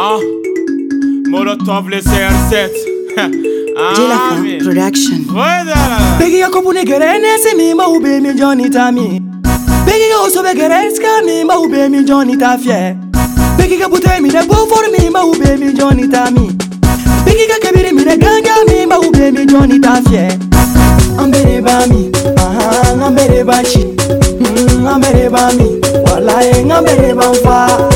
Ah, Molotov les CR7. ah. Production. Begi ya kopune gere nese mi ma ube mi Johnny Tami. Begi ya oso be gere ska mi ma ube mi Johnny Tafie. Begi ka bute mi ne bo for mi ma ube mi Johnny Tami. Begi ka kebiri mi ne ganga mi ma ube mi Johnny Tafie. Ambere ba mi, aha, ambere ba chi. Mm, ambere ba mi, wallahi ambere ba fa.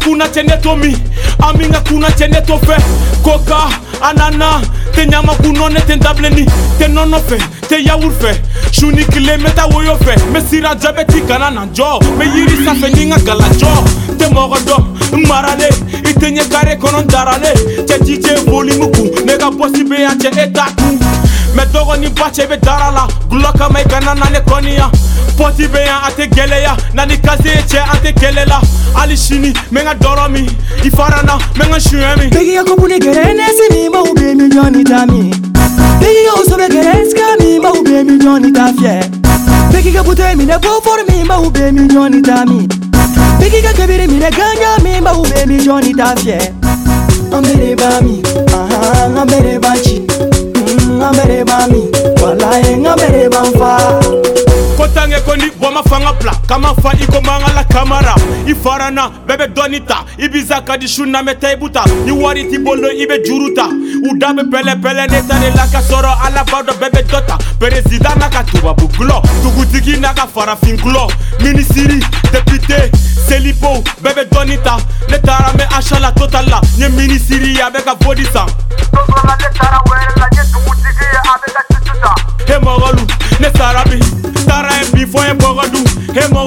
hakuna chenye tomi amin hakuna chenye tofe. Koka anana te ɲama kunɔnɛ te dabileni te nɔnɔ fɛ te yawur fɛ suni kile mɛ ta woyo fɛ mɛ sira jabɛti kana na jɔ mɛ yiri sanfɛ ni n ka galajɔ te mɔgɔ dɔn n marale i te ɲɛ kare kɔnɔ n darale cɛ jijɛ volumu kun ne ka bɔsi be yan cɛ e ta kun koni bache be darala Guloka mai gana na ne koniya Poti be yan ate geleya Na ni kaze che ate gelela. Ali shini me nga dɔrɔ mi. I farana me nga mi. Bigi ya kopune gere nesi mi ma ube milyoni dami Bigi ya usobe gere eska mi ma ube milyoni dafye Bigi ya bute mi ne bo for mi ma ube milyoni dami Bigi ya kebiri mi ne ganya mi ma ube milyoni dafye Ambere ba mi, aha, ambere bachi ko ni bɔ ma fanga bila ka ma fa i ko man ka la kamara. I farana bɛɛ bɛ dɔɔni ta i biza ka di su na mɛ ta i buta ni wari t'i bolo i bɛ juru ta u da ne la ka ala b'a dɔn bɛɛ bɛ dɔ n'a ka tubabu gulɔ dugutigi n'a ka farafin gulɔ minisiri depite selipo bɛɛ bɛ dɔɔni ta ne taara mɛ asha la total la n ye minisiri ye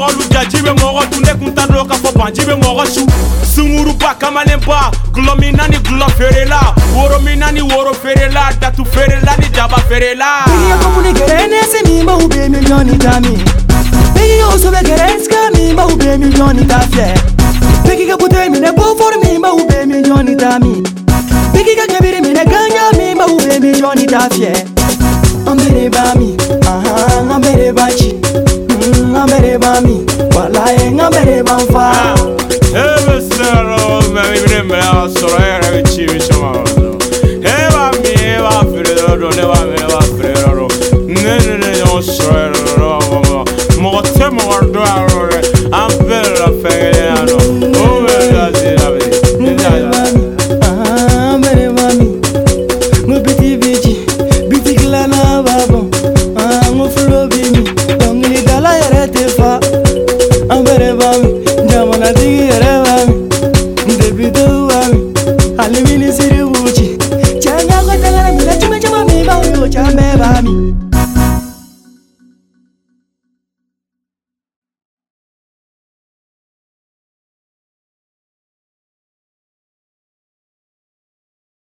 mɔgɔ lujaji bɛ mɔgɔ tun ne kun t'a dɔn k'a fɔ banji bɛ mɔgɔ su sunkuruba kamalenba gulɔ min na ni gulɔ feerela woro min na ni woro feerela datu feerela ni jaba feerela. iye kɔkuli gɛrɛ ne se min b'aw bɛ miliyɔn ta min. bɛɛ y'o sɛbɛ gɛrɛ sika min b'aw bɛ miliyɔn ta filɛ. bɛɛ ka buteli minɛ bɔ fɔri min b'aw bɛ miliyɔn ta min. bɛɛ ka kɛbiri minɛ ganya min b'aw bɛ miliyɔn ta fiyɛ. لبم بفری رو نه نه نه اسرائیل رو بابا مقاطع مقاطع رو ام بلا فگلی نانو او بلا زینا بدی نزد Jamana digi yɛrɛ b'a mi, debi dɔw b'a mi, hali minisiri